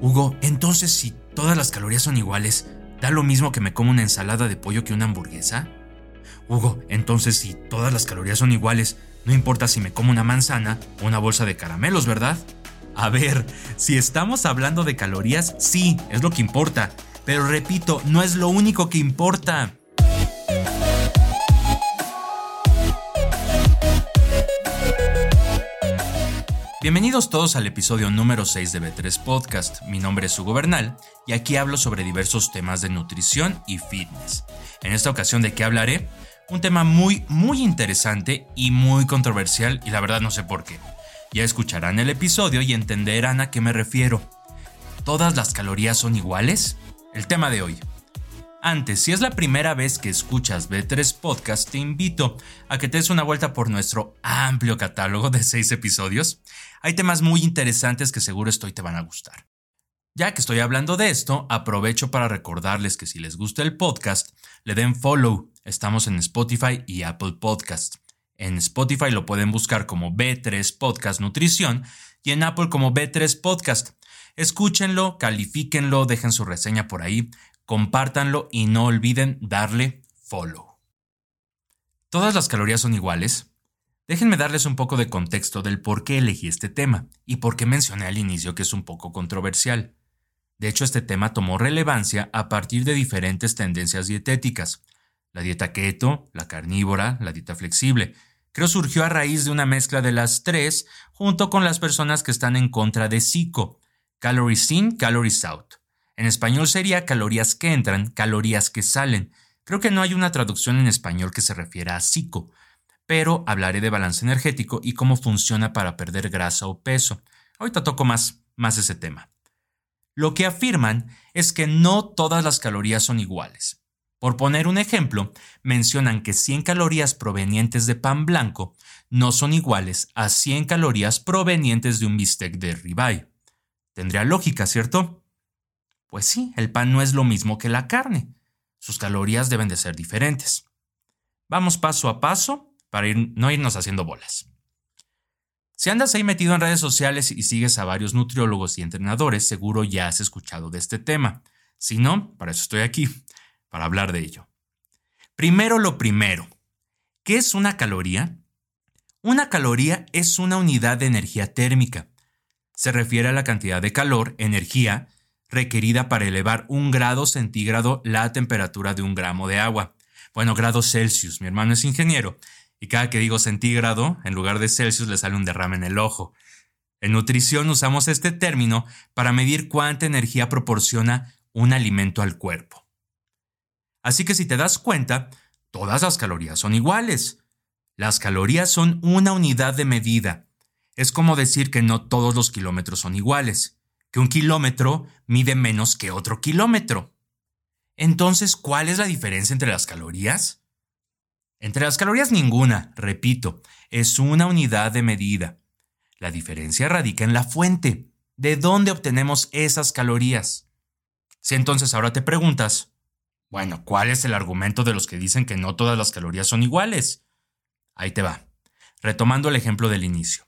Hugo, entonces si todas las calorías son iguales, ¿da lo mismo que me como una ensalada de pollo que una hamburguesa? Hugo, entonces si todas las calorías son iguales, no importa si me como una manzana o una bolsa de caramelos, ¿verdad? A ver, si estamos hablando de calorías, sí, es lo que importa. Pero repito, no es lo único que importa. Bienvenidos todos al episodio número 6 de B3 Podcast. Mi nombre es Hugo Bernal y aquí hablo sobre diversos temas de nutrición y fitness. En esta ocasión, ¿de qué hablaré? Un tema muy, muy interesante y muy controversial y la verdad no sé por qué. Ya escucharán el episodio y entenderán a qué me refiero. ¿Todas las calorías son iguales? El tema de hoy. Antes, si es la primera vez que escuchas B3 Podcast, te invito a que te des una vuelta por nuestro amplio catálogo de 6 episodios. Hay temas muy interesantes que seguro estoy te van a gustar. Ya que estoy hablando de esto, aprovecho para recordarles que si les gusta el podcast, le den follow. Estamos en Spotify y Apple Podcast. En Spotify lo pueden buscar como B3 Podcast Nutrición y en Apple como B3 Podcast. Escúchenlo, califíquenlo, dejen su reseña por ahí compártanlo y no olviden darle follow. ¿Todas las calorías son iguales? Déjenme darles un poco de contexto del por qué elegí este tema y por qué mencioné al inicio que es un poco controversial. De hecho, este tema tomó relevancia a partir de diferentes tendencias dietéticas. La dieta keto, la carnívora, la dieta flexible. Creo surgió a raíz de una mezcla de las tres junto con las personas que están en contra de PSICO, Calories In, Calories Out en español sería calorías que entran, calorías que salen. Creo que no hay una traducción en español que se refiera a psico, pero hablaré de balance energético y cómo funciona para perder grasa o peso. Ahorita toco más, más ese tema. Lo que afirman es que no todas las calorías son iguales. Por poner un ejemplo, mencionan que 100 calorías provenientes de pan blanco no son iguales a 100 calorías provenientes de un bistec de ribeye. Tendría lógica, ¿cierto? Pues sí, el pan no es lo mismo que la carne. Sus calorías deben de ser diferentes. Vamos paso a paso para no irnos haciendo bolas. Si andas ahí metido en redes sociales y sigues a varios nutriólogos y entrenadores, seguro ya has escuchado de este tema. Si no, para eso estoy aquí, para hablar de ello. Primero lo primero. ¿Qué es una caloría? Una caloría es una unidad de energía térmica. Se refiere a la cantidad de calor, energía, requerida para elevar un grado centígrado la temperatura de un gramo de agua. Bueno, grados Celsius. Mi hermano es ingeniero y cada que digo centígrado, en lugar de Celsius le sale un derrame en el ojo. En nutrición usamos este término para medir cuánta energía proporciona un alimento al cuerpo. Así que si te das cuenta, todas las calorías son iguales. Las calorías son una unidad de medida. Es como decir que no todos los kilómetros son iguales que un kilómetro mide menos que otro kilómetro. Entonces, ¿cuál es la diferencia entre las calorías? Entre las calorías ninguna, repito, es una unidad de medida. La diferencia radica en la fuente. ¿De dónde obtenemos esas calorías? Si entonces ahora te preguntas, bueno, ¿cuál es el argumento de los que dicen que no todas las calorías son iguales? Ahí te va. Retomando el ejemplo del inicio.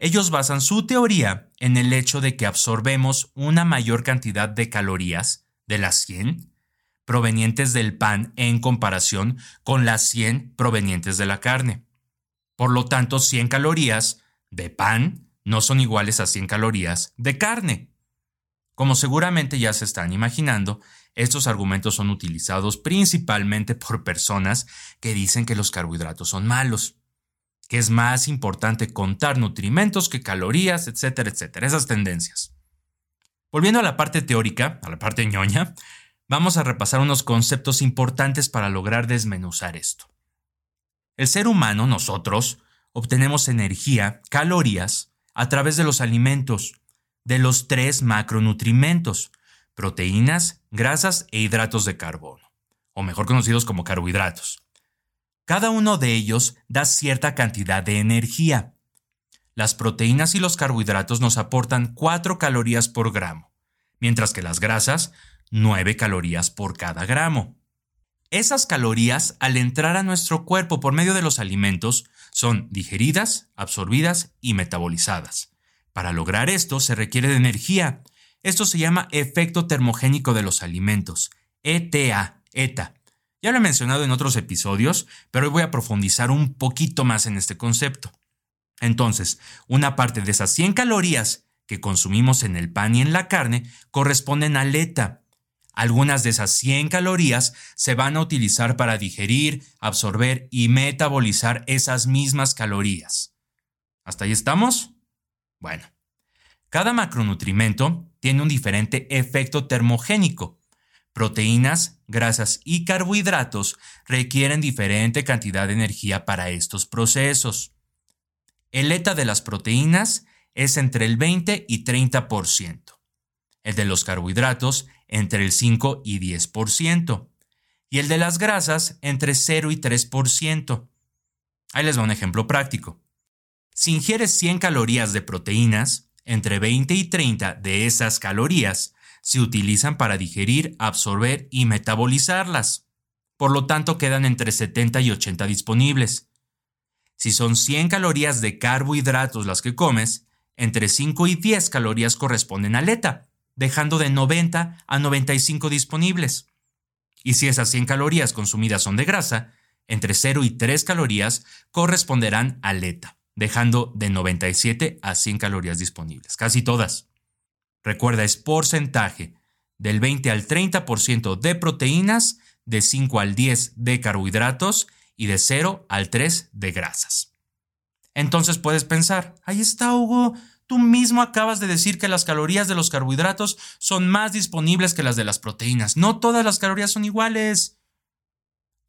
Ellos basan su teoría en el hecho de que absorbemos una mayor cantidad de calorías, de las 100, provenientes del pan en comparación con las 100 provenientes de la carne. Por lo tanto, 100 calorías de pan no son iguales a 100 calorías de carne. Como seguramente ya se están imaginando, estos argumentos son utilizados principalmente por personas que dicen que los carbohidratos son malos que es más importante contar nutrimentos que calorías, etcétera, etcétera, esas tendencias. Volviendo a la parte teórica, a la parte ñoña, vamos a repasar unos conceptos importantes para lograr desmenuzar esto. El ser humano, nosotros, obtenemos energía, calorías, a través de los alimentos, de los tres macronutrimentos, proteínas, grasas e hidratos de carbono, o mejor conocidos como carbohidratos. Cada uno de ellos da cierta cantidad de energía. Las proteínas y los carbohidratos nos aportan 4 calorías por gramo, mientras que las grasas 9 calorías por cada gramo. Esas calorías, al entrar a nuestro cuerpo por medio de los alimentos, son digeridas, absorbidas y metabolizadas. Para lograr esto se requiere de energía. Esto se llama efecto termogénico de los alimentos, ETA, ETA. Ya lo he mencionado en otros episodios, pero hoy voy a profundizar un poquito más en este concepto. Entonces, una parte de esas 100 calorías que consumimos en el pan y en la carne corresponden al ETA. Algunas de esas 100 calorías se van a utilizar para digerir, absorber y metabolizar esas mismas calorías. ¿Hasta ahí estamos? Bueno, cada macronutrimento tiene un diferente efecto termogénico. Proteínas, grasas y carbohidratos requieren diferente cantidad de energía para estos procesos. El ETA de las proteínas es entre el 20 y 30%. El de los carbohidratos entre el 5 y 10%. Y el de las grasas entre 0 y 3%. Ahí les va un ejemplo práctico. Si ingieres 100 calorías de proteínas, entre 20 y 30 de esas calorías se utilizan para digerir, absorber y metabolizarlas. Por lo tanto, quedan entre 70 y 80 disponibles. Si son 100 calorías de carbohidratos las que comes, entre 5 y 10 calorías corresponden a ETA, dejando de 90 a 95 disponibles. Y si esas 100 calorías consumidas son de grasa, entre 0 y 3 calorías corresponderán a ETA, dejando de 97 a 100 calorías disponibles, casi todas. Recuerda, es porcentaje del 20 al 30% de proteínas, de 5 al 10 de carbohidratos y de 0 al 3 de grasas. Entonces puedes pensar, ahí está Hugo, tú mismo acabas de decir que las calorías de los carbohidratos son más disponibles que las de las proteínas. No todas las calorías son iguales.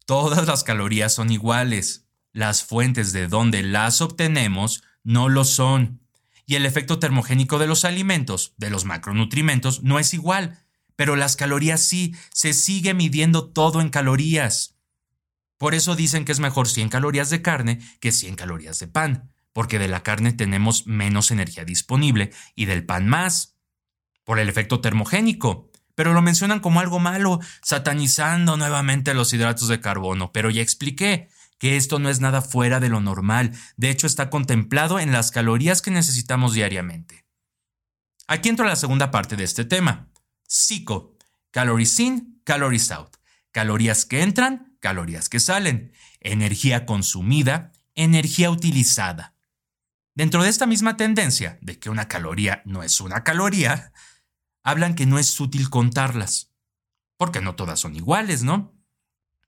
Todas las calorías son iguales. Las fuentes de donde las obtenemos no lo son. Y el efecto termogénico de los alimentos, de los macronutrimentos, no es igual. Pero las calorías sí, se sigue midiendo todo en calorías. Por eso dicen que es mejor 100 calorías de carne que 100 calorías de pan, porque de la carne tenemos menos energía disponible y del pan más, por el efecto termogénico. Pero lo mencionan como algo malo, satanizando nuevamente los hidratos de carbono. Pero ya expliqué que esto no es nada fuera de lo normal, de hecho está contemplado en las calorías que necesitamos diariamente. Aquí entro a la segunda parte de este tema. Psico, calories in, calories out. Calorías que entran, calorías que salen, energía consumida, energía utilizada. Dentro de esta misma tendencia de que una caloría no es una caloría, hablan que no es útil contarlas, porque no todas son iguales, ¿no?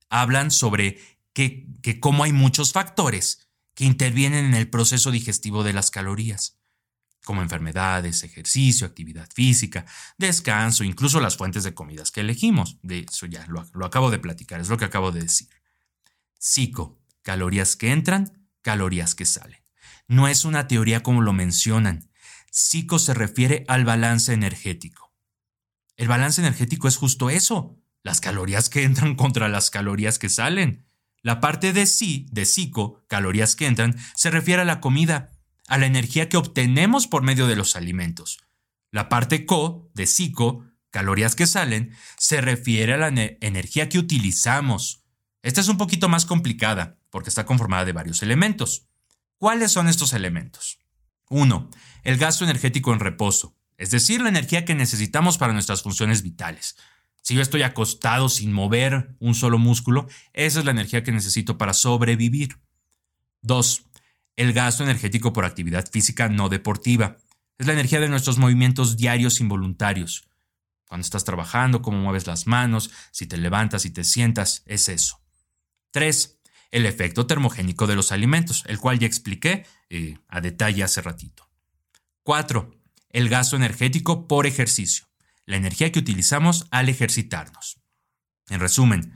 Hablan sobre que, cómo hay muchos factores que intervienen en el proceso digestivo de las calorías, como enfermedades, ejercicio, actividad física, descanso, incluso las fuentes de comidas que elegimos. De eso ya lo, lo acabo de platicar, es lo que acabo de decir. Psico, calorías que entran, calorías que salen. No es una teoría como lo mencionan. Psico se refiere al balance energético. El balance energético es justo eso, las calorías que entran contra las calorías que salen. La parte de sí, de psico, calorías que entran, se refiere a la comida, a la energía que obtenemos por medio de los alimentos. La parte co, de psico, calorías que salen, se refiere a la energía que utilizamos. Esta es un poquito más complicada, porque está conformada de varios elementos. ¿Cuáles son estos elementos? 1. El gasto energético en reposo, es decir, la energía que necesitamos para nuestras funciones vitales. Si yo estoy acostado sin mover un solo músculo, esa es la energía que necesito para sobrevivir. 2 el gasto energético por actividad física no deportiva. Es la energía de nuestros movimientos diarios involuntarios. Cuando estás trabajando, cómo mueves las manos, si te levantas y te sientas, es eso. 3. El efecto termogénico de los alimentos, el cual ya expliqué eh, a detalle hace ratito. 4. El gasto energético por ejercicio, la energía que utilizamos al ejercitarnos. En resumen,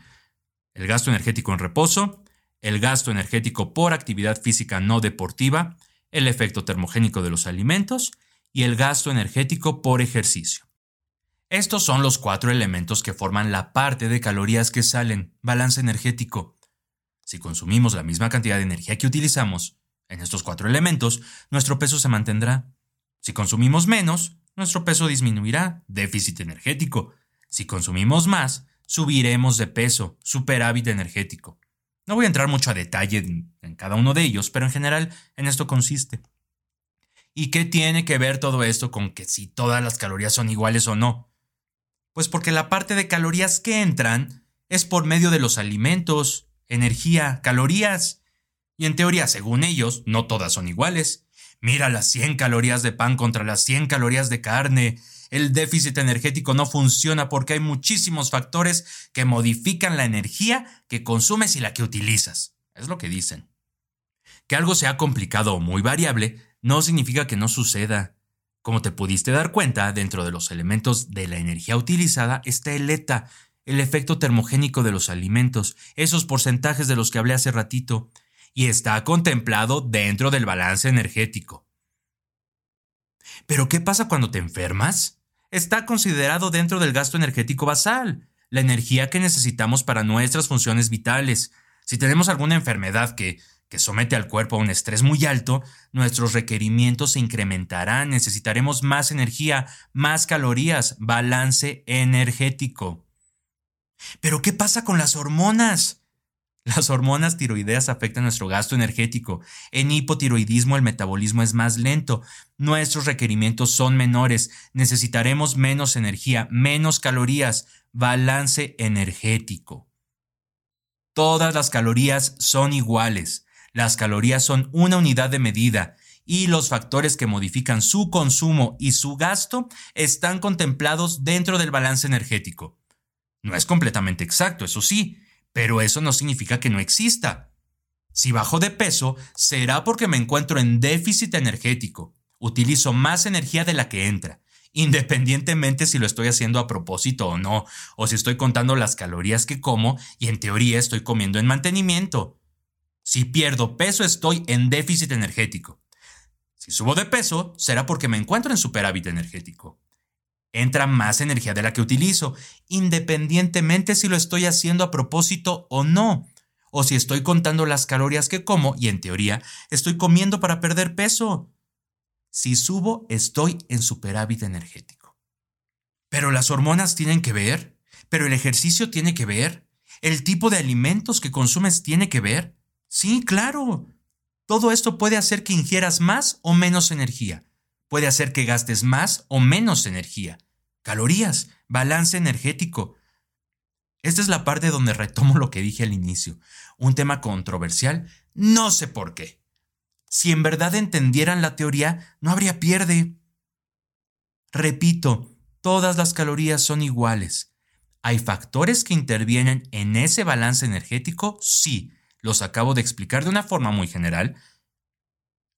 el gasto energético en reposo, el gasto energético por actividad física no deportiva, el efecto termogénico de los alimentos y el gasto energético por ejercicio. Estos son los cuatro elementos que forman la parte de calorías que salen, balance energético. Si consumimos la misma cantidad de energía que utilizamos en estos cuatro elementos, nuestro peso se mantendrá. Si consumimos menos, nuestro peso disminuirá, déficit energético. Si consumimos más, subiremos de peso, superávit energético. No voy a entrar mucho a detalle en, cada uno de ellos, pero en general en esto consiste. ¿Y qué tiene que ver todo esto con que si todas las calorías son iguales o no? Pues porque la parte de calorías que entran es por medio de los alimentos, energía, calorías. Y en teoría, según ellos, no todas son iguales. Mira las 100 calorías de pan contra las 100 calorías de carne. El déficit energético no funciona porque hay muchísimos factores que modifican la energía que consumes y la que utilizas. Es lo que dicen. Que algo sea complicado o muy variable no significa que no suceda. Como te pudiste dar cuenta, dentro de los elementos de la energía utilizada está el ETA, el efecto termogénico de los alimentos, esos porcentajes de los que hablé hace ratito, y está contemplado dentro del balance energético. Pero ¿qué pasa cuando te enfermas? Está considerado dentro del gasto energético basal, la energía que necesitamos para nuestras funciones vitales. Si tenemos alguna enfermedad que que somete al cuerpo a un estrés muy alto, nuestros requerimientos se incrementarán, necesitaremos más energía, más calorías, balance energético. Pero ¿qué pasa con las hormonas? Las hormonas tiroideas afectan nuestro gasto energético. En hipotiroidismo el metabolismo es más lento. Nuestros requerimientos son menores. Necesitaremos menos energía, menos calorías. Balance energético. Todas las calorías son iguales. Las calorías son una unidad de medida y los factores que modifican su consumo y su gasto están contemplados dentro del balance energético. No es completamente exacto, eso sí, pero eso no significa que no exista. Si bajo de peso, será porque me encuentro en déficit energético. Utilizo más energía de la que entra, independientemente si lo estoy haciendo a propósito o no, o si estoy contando las calorías que como y en teoría estoy comiendo en mantenimiento. Si pierdo peso estoy en déficit energético. Si subo de peso será porque me encuentro en superávit energético. Entra más energía de la que utilizo, independientemente si lo estoy haciendo a propósito o no, o si estoy contando las calorías que como y en teoría estoy comiendo para perder peso. Si subo estoy en superávit energético. Pero las hormonas tienen que ver, pero el ejercicio tiene que ver, el tipo de alimentos que consumes tiene que ver. Sí, claro. Todo esto puede hacer que ingieras más o menos energía. Puede hacer que gastes más o menos energía. Calorías, balance energético. Esta es la parte donde retomo lo que dije al inicio. Un tema controversial, no sé por qué. Si en verdad entendieran la teoría, no habría pierde. Repito, todas las calorías son iguales. ¿Hay factores que intervienen en ese balance energético? Sí, los acabo de explicar de una forma muy general.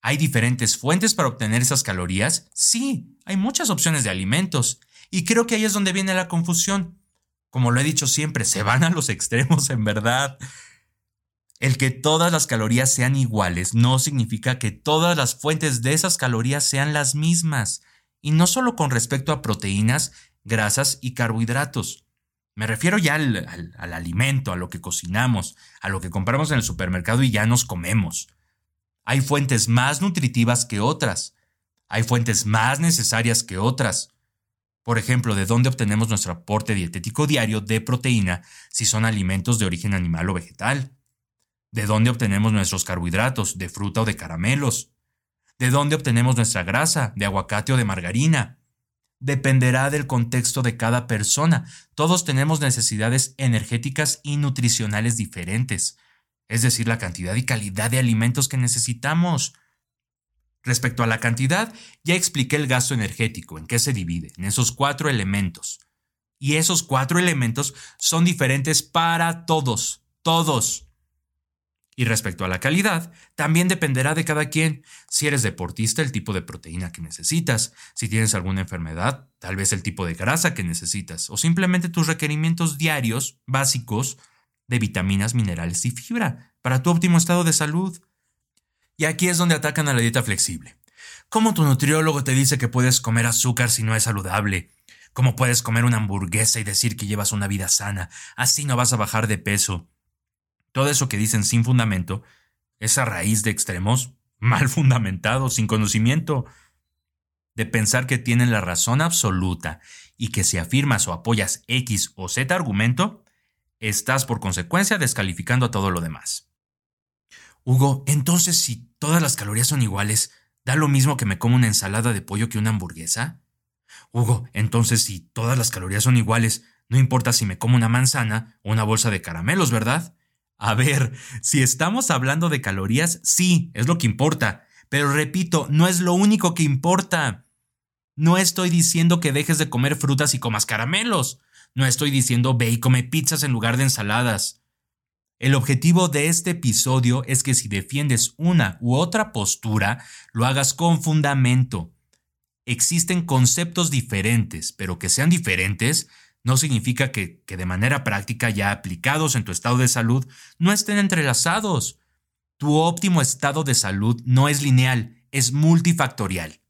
¿Hay diferentes fuentes para obtener esas calorías? Sí, hay muchas opciones de alimentos. Y creo que ahí es donde viene la confusión. Como lo he dicho siempre, se van a los extremos en verdad. El que todas las calorías sean iguales no significa que todas las fuentes de esas calorías sean las mismas, y no solo con respecto a proteínas, grasas y carbohidratos. Me refiero ya al, alimento, a lo que cocinamos, a lo que compramos en el supermercado y ya nos comemos. Hay fuentes más nutritivas que otras. Hay fuentes más necesarias que otras. Por ejemplo, ¿de dónde obtenemos nuestro aporte dietético diario de proteína si son alimentos de origen animal o vegetal? ¿De dónde obtenemos nuestros carbohidratos, de fruta o de caramelos? ¿De dónde obtenemos nuestra grasa, de aguacate o de margarina? dependerá del contexto de cada persona. Todos tenemos necesidades energéticas y nutricionales diferentes, es decir, la cantidad y calidad de alimentos que necesitamos. Respecto a la cantidad, ya expliqué el gasto energético, en qué se divide, en esos cuatro elementos. Y esos cuatro elementos son diferentes para todos, todos. Y respecto a la calidad, también dependerá de cada quien. Si eres deportista, el tipo de proteína que necesitas. Si tienes alguna enfermedad, tal vez el tipo de grasa que necesitas. O simplemente tus requerimientos diarios, básicos, de vitaminas, minerales y fibra, para tu óptimo estado de salud. Y aquí es donde atacan a la dieta flexible. ¿Cómo tu nutriólogo te dice que puedes comer azúcar si no es saludable? ¿Cómo puedes comer una hamburguesa y decir que llevas una vida sana? Así no vas a bajar de peso. Todo eso que dicen sin fundamento, esa raíz de extremos, mal fundamentados, sin conocimiento, de pensar que tienen la razón absoluta y que si afirmas o apoyas X o Z argumento, estás por consecuencia descalificando a todo lo demás. Hugo, entonces si todas las calorías son iguales, ¿Da lo mismo que me como una ensalada de pollo que una hamburguesa? Hugo, entonces si todas las calorías son iguales, no importa si me como una manzana o una bolsa de caramelos, ¿verdad? A ver, si estamos hablando de calorías, sí, es lo que importa. Pero repito, no es lo único que importa. No estoy diciendo que dejes de comer frutas y comas caramelos. No estoy diciendo ve y come pizzas en lugar de ensaladas. El objetivo de este episodio es que si defiendes una u otra postura, lo hagas con fundamento. Existen conceptos diferentes, pero que sean diferentes no significa que, que, de manera práctica ya aplicados en tu estado de salud no estén entrelazados. Tu óptimo estado de salud no es lineal, es multifactorial.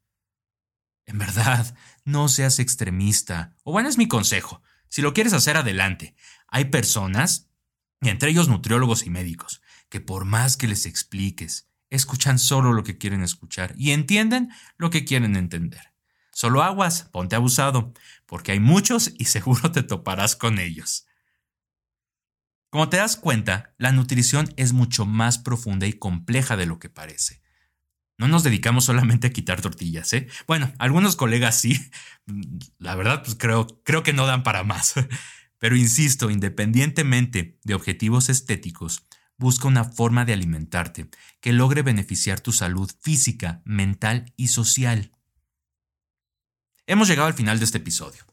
En verdad, no seas extremista. O bueno, es mi consejo. Si lo quieres hacer adelante. Hay personas, entre ellos nutriólogos y médicos, que por más que les expliques, escuchan solo lo que quieren escuchar y entienden lo que quieren entender. Solo aguas, ponte abusado, porque hay muchos y seguro te toparás con ellos. Como te das cuenta, la nutrición es mucho más profunda y compleja de lo que parece. No nos dedicamos solamente a quitar tortillas, ¿eh? Bueno, algunos colegas sí. La verdad, pues creo, creo que no dan para más. Pero insisto, independientemente de objetivos estéticos, busca una forma de alimentarte que logre beneficiar tu salud física, mental y social. Hemos llegado al final de este episodio.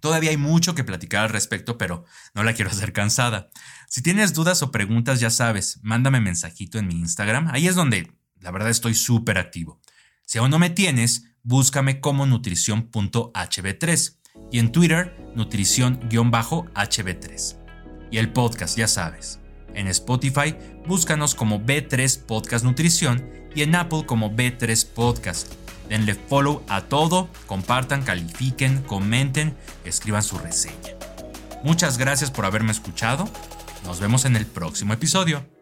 Todavía hay mucho que platicar al respecto, pero no la quiero hacer cansada. Si tienes dudas o preguntas, ya sabes, mándame mensajito en mi Instagram. Ahí es donde, la verdad, estoy súper activo. Si aún no me tienes, búscame como nutrición.hb3 y en Twitter, nutrición-hb3. Y el podcast, ya sabes. En Spotify, búscanos como B3 Podcast Nutrición y en Apple como B3 Podcast. Denle follow a todo, compartan, califiquen, comenten, escriban su reseña. Muchas gracias por haberme escuchado. Nos vemos en el próximo episodio.